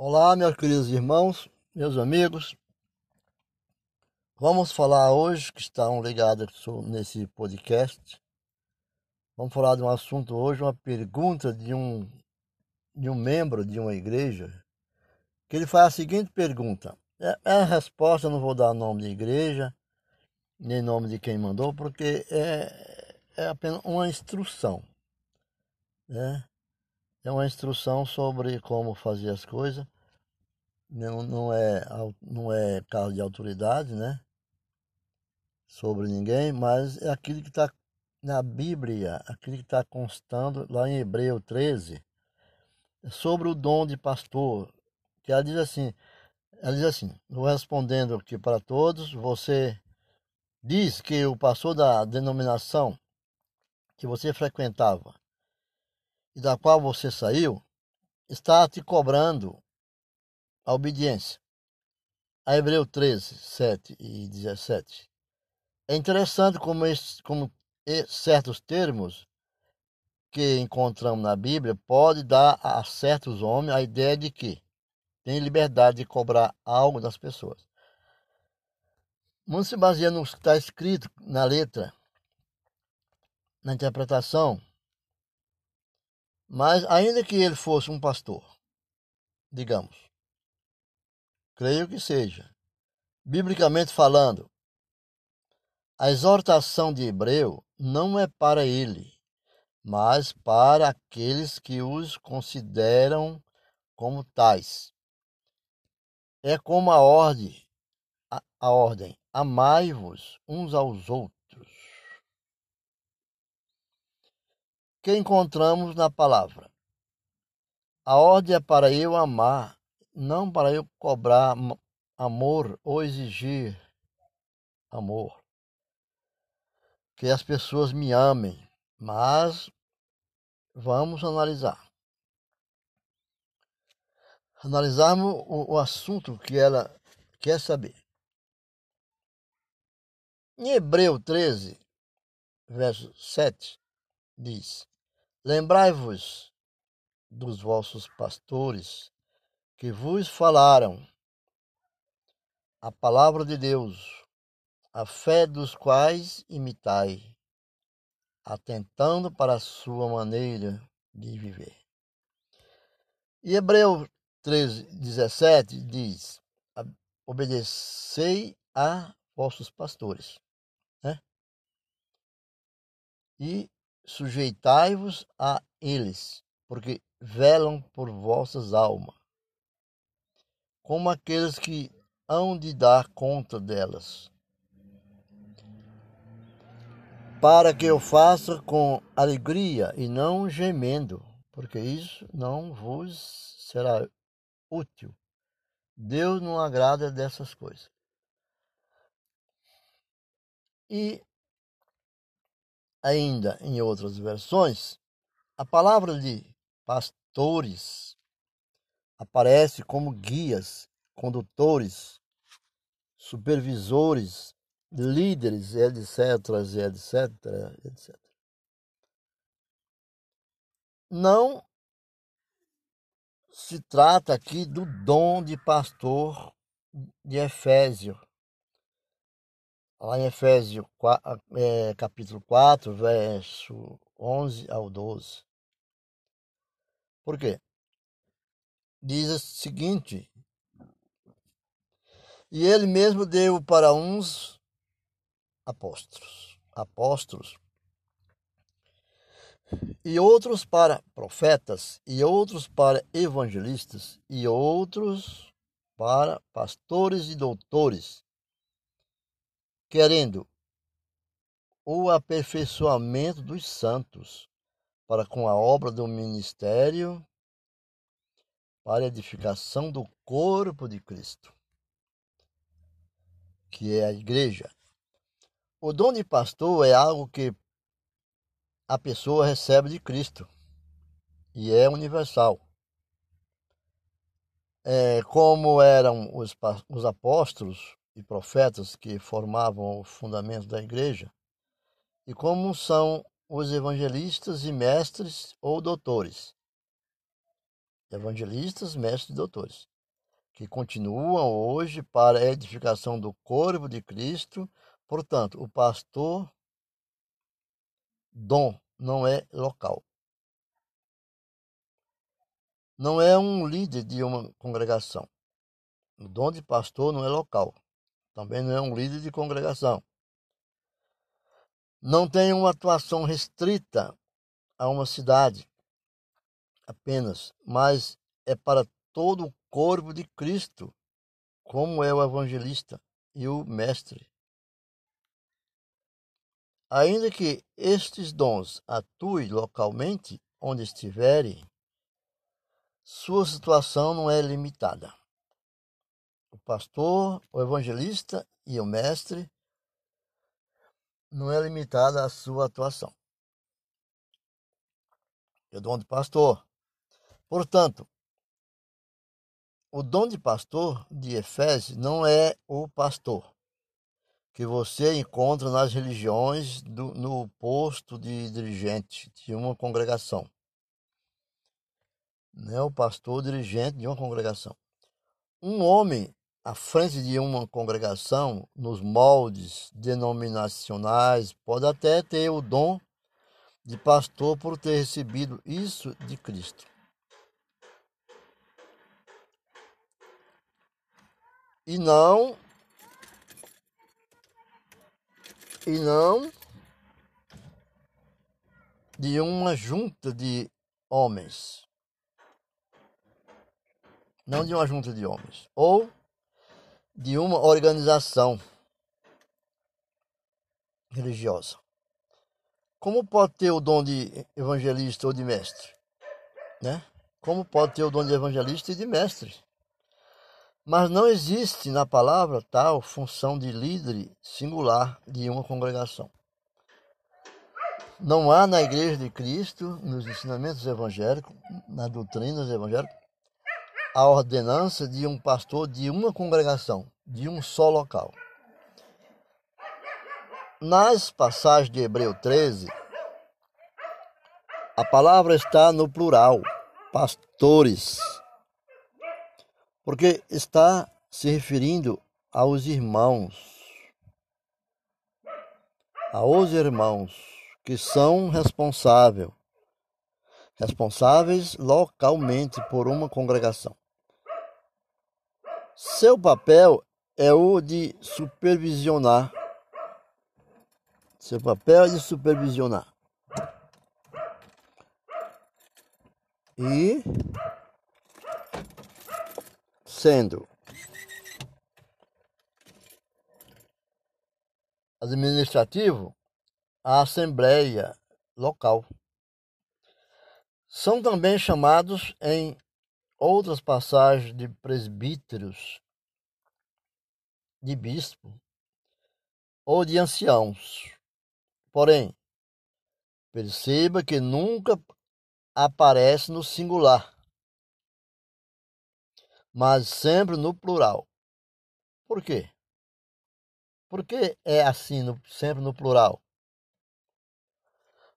Olá, meus queridos irmãos, meus amigos. Vamos falar hoje, que estão ligados nesse podcast. Vamos falar de um assunto hoje, uma pergunta de um, de um membro de uma igreja, que ele faz a seguinte pergunta. É, é a resposta, não vou dar nome de igreja, nem nome de quem mandou, porque é, é apenas uma instrução. Né? É uma instrução sobre como fazer as coisas. Não, não, é, não é caso de autoridade, né? Sobre ninguém, mas é aquilo que está na Bíblia, aquilo que está constando lá em Hebreu 13, sobre o dom de pastor, que ela diz assim, ela diz assim, respondendo aqui para todos, você diz que o pastor da denominação que você frequentava e da qual você saiu, está te cobrando a obediência. A Hebreu 13, 7 e 17. É interessante como, esse, como certos termos que encontramos na Bíblia pode dar a certos homens a ideia de que tem liberdade de cobrar algo das pessoas. Muito se baseia no que está escrito na letra, na interpretação, mas ainda que ele fosse um pastor, digamos, creio que seja, biblicamente falando, a exortação de Hebreu não é para ele, mas para aqueles que os consideram como tais. É como a ordem, a, a ordem, amai-vos uns aos outros que encontramos na palavra. A ordem é para eu amar, não para eu cobrar amor ou exigir amor. Que as pessoas me amem, mas vamos analisar. Analisarmos o, o assunto que ela quer saber. Em Hebreu 13, verso 7, diz: Lembrai-vos dos vossos pastores que vos falaram a palavra de Deus, a fé dos quais imitai, atentando para a sua maneira de viver. E Hebreu 13, 17 diz: Obedecei a vossos pastores. Né? E sujeitai-vos a eles, porque velam por vossas almas, como aqueles que hão de dar conta delas. Para que eu faça com alegria e não gemendo, porque isso não vos será útil. Deus não agrada dessas coisas. E ainda em outras versões, a palavra de pastores aparece como guias, condutores, supervisores, líderes, etc, etc, etc. Não se trata aqui do dom de pastor de Efésio, lá em Efésios é, capítulo 4, verso 11 ao 12. Por quê? Diz o seguinte: E ele mesmo deu para uns apóstolos, apóstolos, e outros para profetas, e outros para evangelistas, e outros para pastores e doutores querendo o aperfeiçoamento dos santos para com a obra do ministério para a edificação do corpo de Cristo, que é a igreja. O dom de pastor é algo que a pessoa recebe de Cristo e é universal. É, como eram os, os apóstolos, e profetas que formavam o fundamento da igreja, e como são os evangelistas e mestres ou doutores. Evangelistas, mestres e doutores. que continuam hoje para a edificação do corpo de Cristo. Portanto, o pastor dom não é local. Não é um líder de uma congregação. O dom de pastor não é local. Também não é um líder de congregação. Não tem uma atuação restrita a uma cidade apenas, mas é para todo o corpo de Cristo, como é o evangelista e o mestre. Ainda que estes dons atuem localmente, onde estiverem, sua situação não é limitada. O pastor, o evangelista e o mestre não é limitada à sua atuação. É o dom de pastor. Portanto, o dom de pastor de Efésios não é o pastor que você encontra nas religiões do, no posto de dirigente de uma congregação né, o pastor dirigente de uma congregação. Um homem à frente de uma congregação, nos moldes denominacionais, pode até ter o dom de pastor por ter recebido isso de Cristo. E não e não de uma junta de homens não de uma junta de homens, ou de uma organização religiosa. Como pode ter o dom de evangelista ou de mestre? Né? Como pode ter o dom de evangelista e de mestre? Mas não existe na palavra tal função de líder singular de uma congregação. Não há na Igreja de Cristo, nos ensinamentos evangélicos, nas doutrinas evangélicas, a ordenança de um pastor de uma congregação, de um só local. Nas passagens de Hebreu 13, a palavra está no plural, pastores, porque está se referindo aos irmãos, aos irmãos que são responsáveis responsáveis localmente por uma congregação. Seu papel é o de supervisionar. Seu papel é de supervisionar. E sendo administrativo, a assembleia local. São também chamados em outras passagens de presbíteros, de bispo ou de anciãos. Porém, perceba que nunca aparece no singular, mas sempre no plural. Por quê? Por que é assim, no, sempre no plural?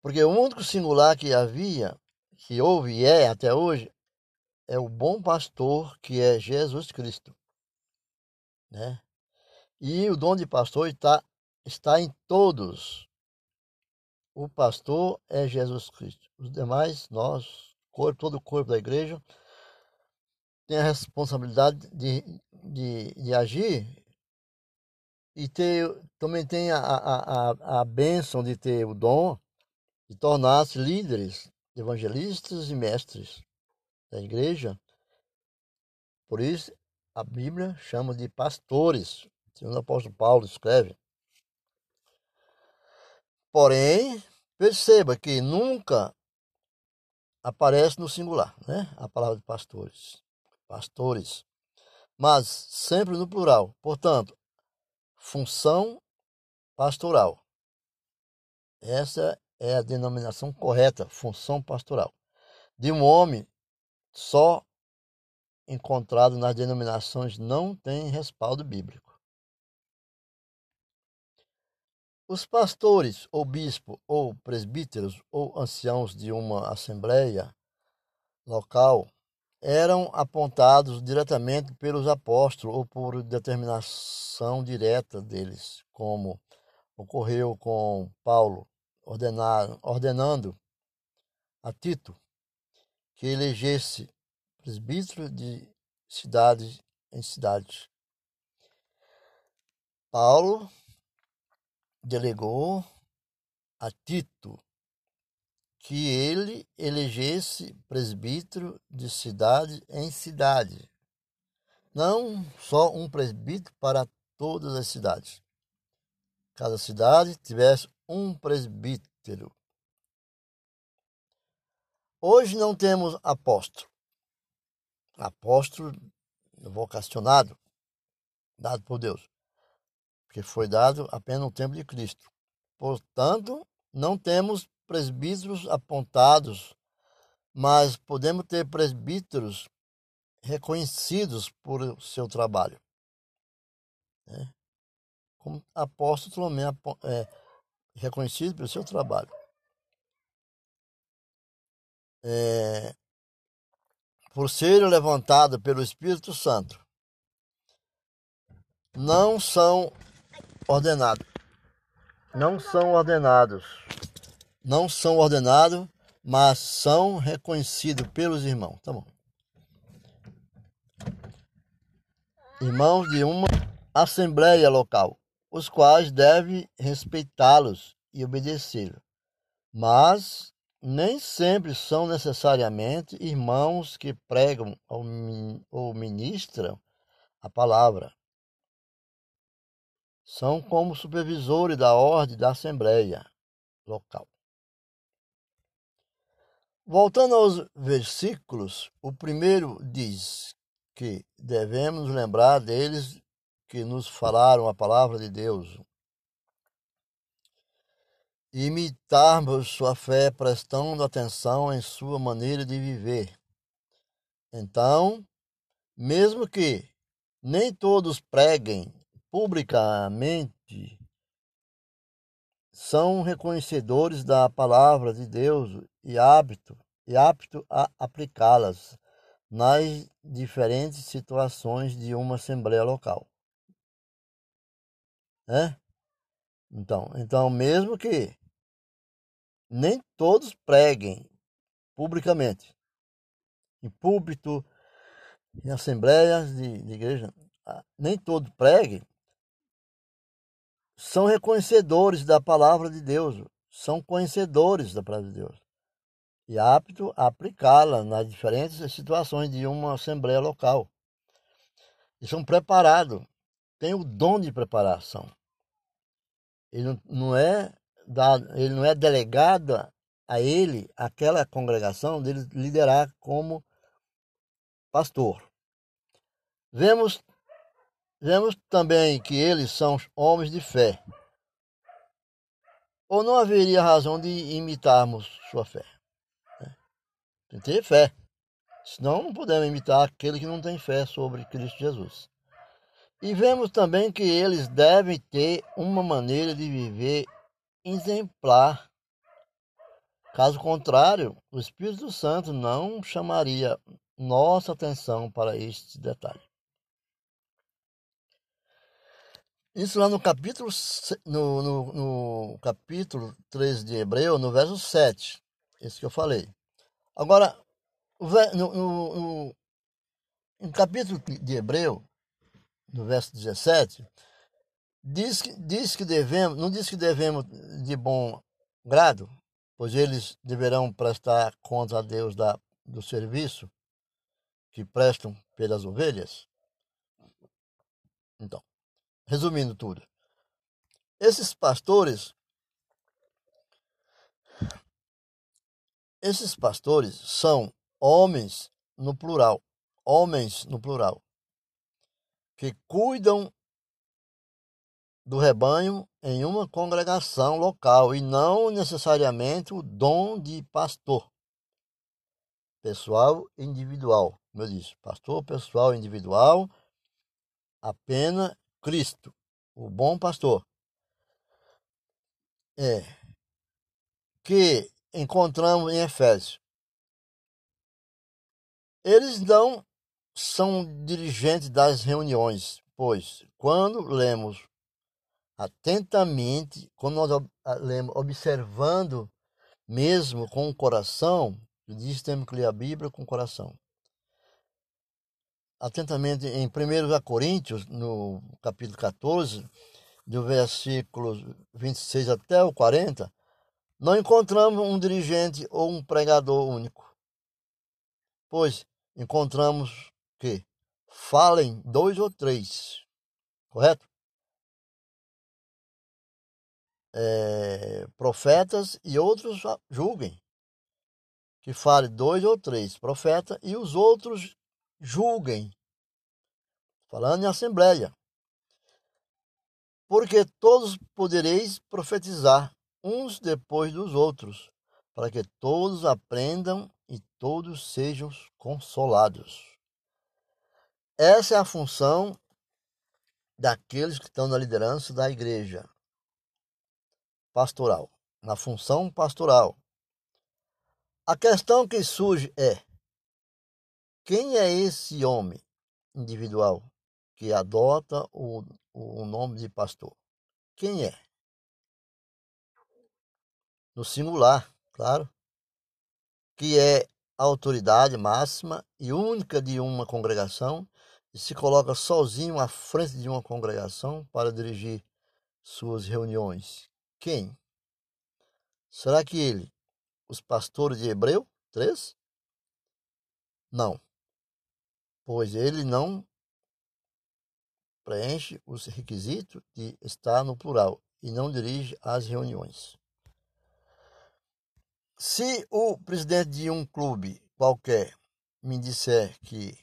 Porque o único singular que havia, que houve e é até hoje, é o bom pastor que é Jesus Cristo. Né? E o dom de pastor está, está em todos. O pastor é Jesus Cristo. Os demais, nós, corpo, todo o corpo da igreja, tem a responsabilidade de, de, de agir e ter, também tem a, a, a, a bênção de ter o dom de tornar-se líderes, evangelistas e mestres da igreja. Por isso, a Bíblia chama de pastores, segundo o apóstolo Paulo escreve. Porém, perceba que nunca aparece no singular, né? A palavra de pastores. Pastores. Mas sempre no plural. Portanto, função pastoral. Essa é a denominação correta, função pastoral. De um homem só encontrado nas denominações não tem respaldo bíblico. Os pastores, ou bispo, ou presbíteros, ou anciãos de uma assembleia local eram apontados diretamente pelos apóstolos ou por determinação direta deles, como ocorreu com Paulo ordenando a Tito que elegesse presbítero de cidade em cidade. Paulo delegou a Tito que ele elegesse presbítero de cidade em cidade, não só um presbítero para todas as cidades. Cada cidade tivesse um presbítero. Hoje não temos apóstolo. Apóstolo vocacionado, dado por Deus, porque foi dado apenas no tempo de Cristo. Portanto, não temos presbíteros apontados, mas podemos ter presbíteros reconhecidos por seu trabalho. Né? Como apóstolo também é reconhecido pelo seu trabalho. É, por ser levantado pelo Espírito Santo, não são ordenados. Não são ordenados. Não são ordenados, mas são reconhecidos pelos irmãos. Tá bom. Irmãos de uma assembleia local, os quais devem respeitá-los e obedecê-los. Mas nem sempre são necessariamente irmãos que pregam ou ministram a palavra. São como supervisores da ordem da Assembleia local. Voltando aos versículos, o primeiro diz que devemos lembrar deles que nos falaram a palavra de Deus, imitarmos sua fé prestando atenção em sua maneira de viver. Então, mesmo que nem todos preguem publicamente, são reconhecedores da palavra de Deus e hábito e apto a aplicá-las nas diferentes situações de uma assembleia local. É? Então, então mesmo que nem todos preguem publicamente. Em púlpito, em assembleias de, de igreja, ah, nem todos preguem. São reconhecedores da palavra de Deus, são conhecedores da palavra de Deus e apto a aplicá-la nas diferentes situações de uma assembleia local. E são preparados, têm o dom de preparação. Ele não, não é dado, ele não é delegado a ele, aquela congregação, dele liderar como pastor. Vemos, vemos também que eles são homens de fé. Ou não haveria razão de imitarmos sua fé? Né? Tem que ter fé. Senão não podemos imitar aquele que não tem fé sobre Cristo Jesus. E vemos também que eles devem ter uma maneira de viver exemplar. Caso contrário, o Espírito Santo não chamaria nossa atenção para este detalhe. Isso lá no capítulo, no, no, no capítulo 3 de Hebreu, no verso 7. Isso que eu falei. Agora, no, no, no capítulo de Hebreu, no verso 17, Diz que, diz que devemos, não diz que devemos de bom grado, pois eles deverão prestar conta a Deus da, do serviço que prestam pelas ovelhas? Então, resumindo tudo, esses pastores, esses pastores são homens no plural, homens no plural, que cuidam do rebanho em uma congregação local e não necessariamente o dom de pastor pessoal individual. Como eu disse, pastor pessoal individual, apenas Cristo, o bom pastor. É que encontramos em Efésios. Eles não são dirigentes das reuniões, pois quando lemos atentamente, quando nós lemos observando mesmo com o coração, diz que temos que ler a Bíblia com o coração. Atentamente em 1 Coríntios, no capítulo 14, do versículo 26 até o 40, não encontramos um dirigente ou um pregador único. Pois encontramos que falem dois ou três, correto? É, profetas e outros julguem. Que fale dois ou três profetas e os outros julguem. Falando em assembleia. Porque todos podereis profetizar uns depois dos outros, para que todos aprendam e todos sejam consolados. Essa é a função daqueles que estão na liderança da igreja pastoral, na função pastoral. A questão que surge é: quem é esse homem individual que adota o, o nome de pastor? Quem é? No singular, claro, que é a autoridade máxima e única de uma congregação e se coloca sozinho à frente de uma congregação para dirigir suas reuniões. Quem? Será que ele, os pastores de Hebreu 3? Não, pois ele não preenche os requisitos de estar no plural e não dirige as reuniões. Se o presidente de um clube qualquer me disser que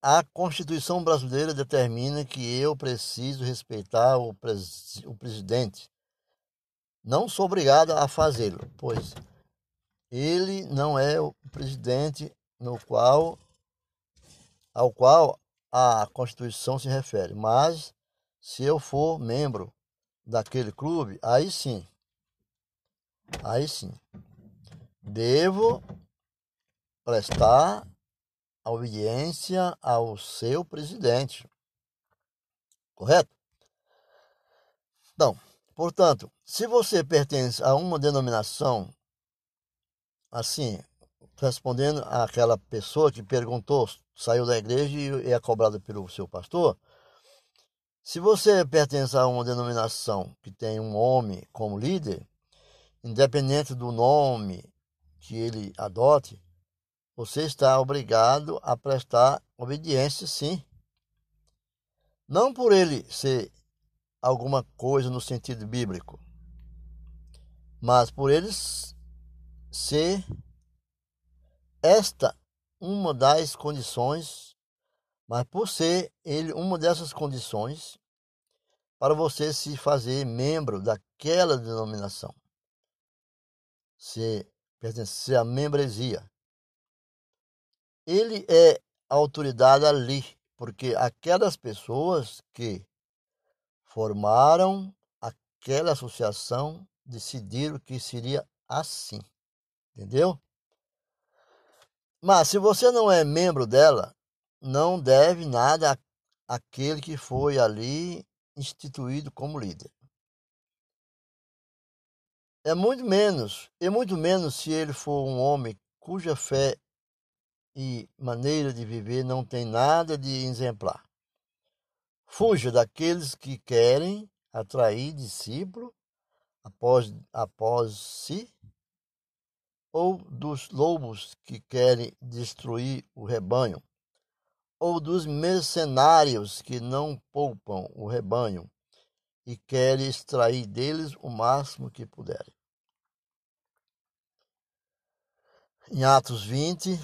a Constituição brasileira determina que eu preciso respeitar o, pres o presidente. Não sou obrigado a fazê-lo, pois ele não é o presidente no qual ao qual a Constituição se refere. Mas se eu for membro daquele clube, aí sim. Aí sim. Devo prestar a obediência ao seu presidente. Correto? Então, portanto, se você pertence a uma denominação, assim, respondendo àquela pessoa que perguntou, saiu da igreja e é cobrada pelo seu pastor, se você pertence a uma denominação que tem um homem como líder, independente do nome que ele adote, você está obrigado a prestar obediência, sim. Não por ele ser alguma coisa no sentido bíblico, mas por ele ser esta uma das condições, mas por ser ele uma dessas condições para você se fazer membro daquela denominação, se pertencer à membresia. Ele é autoridade ali, porque aquelas pessoas que formaram aquela associação decidiram que seria assim. Entendeu? Mas se você não é membro dela, não deve nada àquele que foi ali instituído como líder. É muito menos, e muito menos se ele for um homem cuja fé e maneira de viver não tem nada de exemplar. Fuja daqueles que querem atrair discípulo após, após si, ou dos lobos que querem destruir o rebanho, ou dos mercenários que não poupam o rebanho e querem extrair deles o máximo que puderem. Em Atos 20,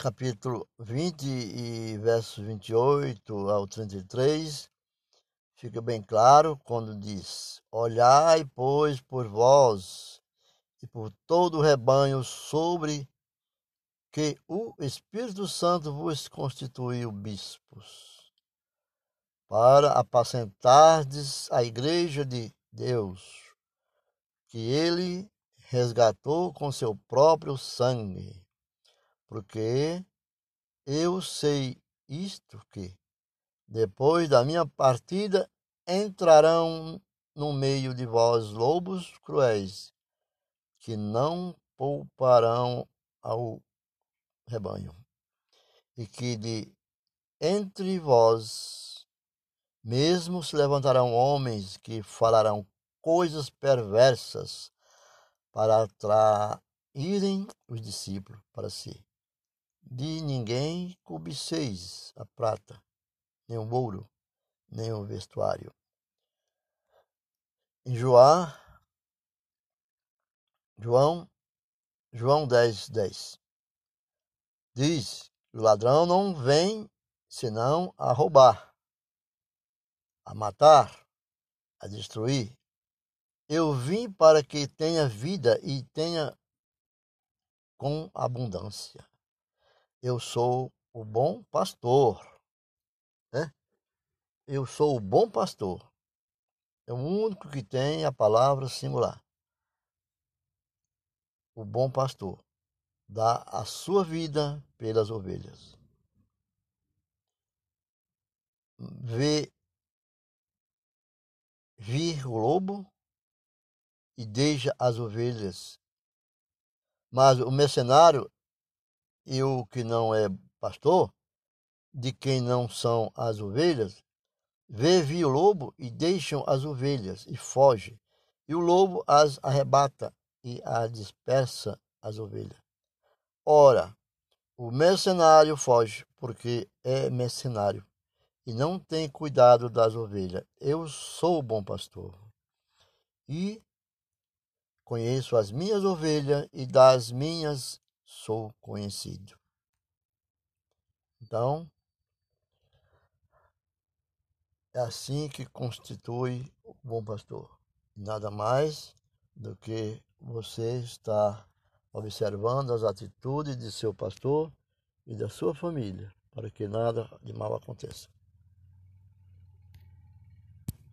capítulo 20 e versos 28 ao 33, fica bem claro quando diz: Olhai, pois, por vós e por todo o rebanho sobre que o Espírito Santo vos constituiu bispos, para apacentardes a igreja de Deus, que ele resgatou com seu próprio sangue porque eu sei isto que, depois da minha partida, entrarão no meio de vós lobos cruéis, que não pouparão ao rebanho, e que de entre vós mesmo se levantarão homens que falarão coisas perversas para atraírem os discípulos para si. De ninguém cobiceis a prata, nem o ouro, nem o vestuário. Em João, João, João 10, 10. Diz o ladrão não vem senão a roubar, a matar, a destruir. Eu vim para que tenha vida e tenha com abundância. Eu sou o bom pastor. Né? Eu sou o bom pastor. É o único que tem a palavra singular. O bom pastor dá a sua vida pelas ovelhas. Vê vir o lobo e deixa as ovelhas. Mas o mercenário e o que não é pastor, de quem não são as ovelhas, vê vir o lobo e deixam as ovelhas e foge. E o lobo as arrebata e as dispersa as ovelhas. Ora, o mercenário foge porque é mercenário e não tem cuidado das ovelhas. Eu sou o bom pastor e conheço as minhas ovelhas e das minhas sou conhecido. Então, é assim que constitui o bom pastor. Nada mais do que você estar observando as atitudes de seu pastor e da sua família, para que nada de mal aconteça.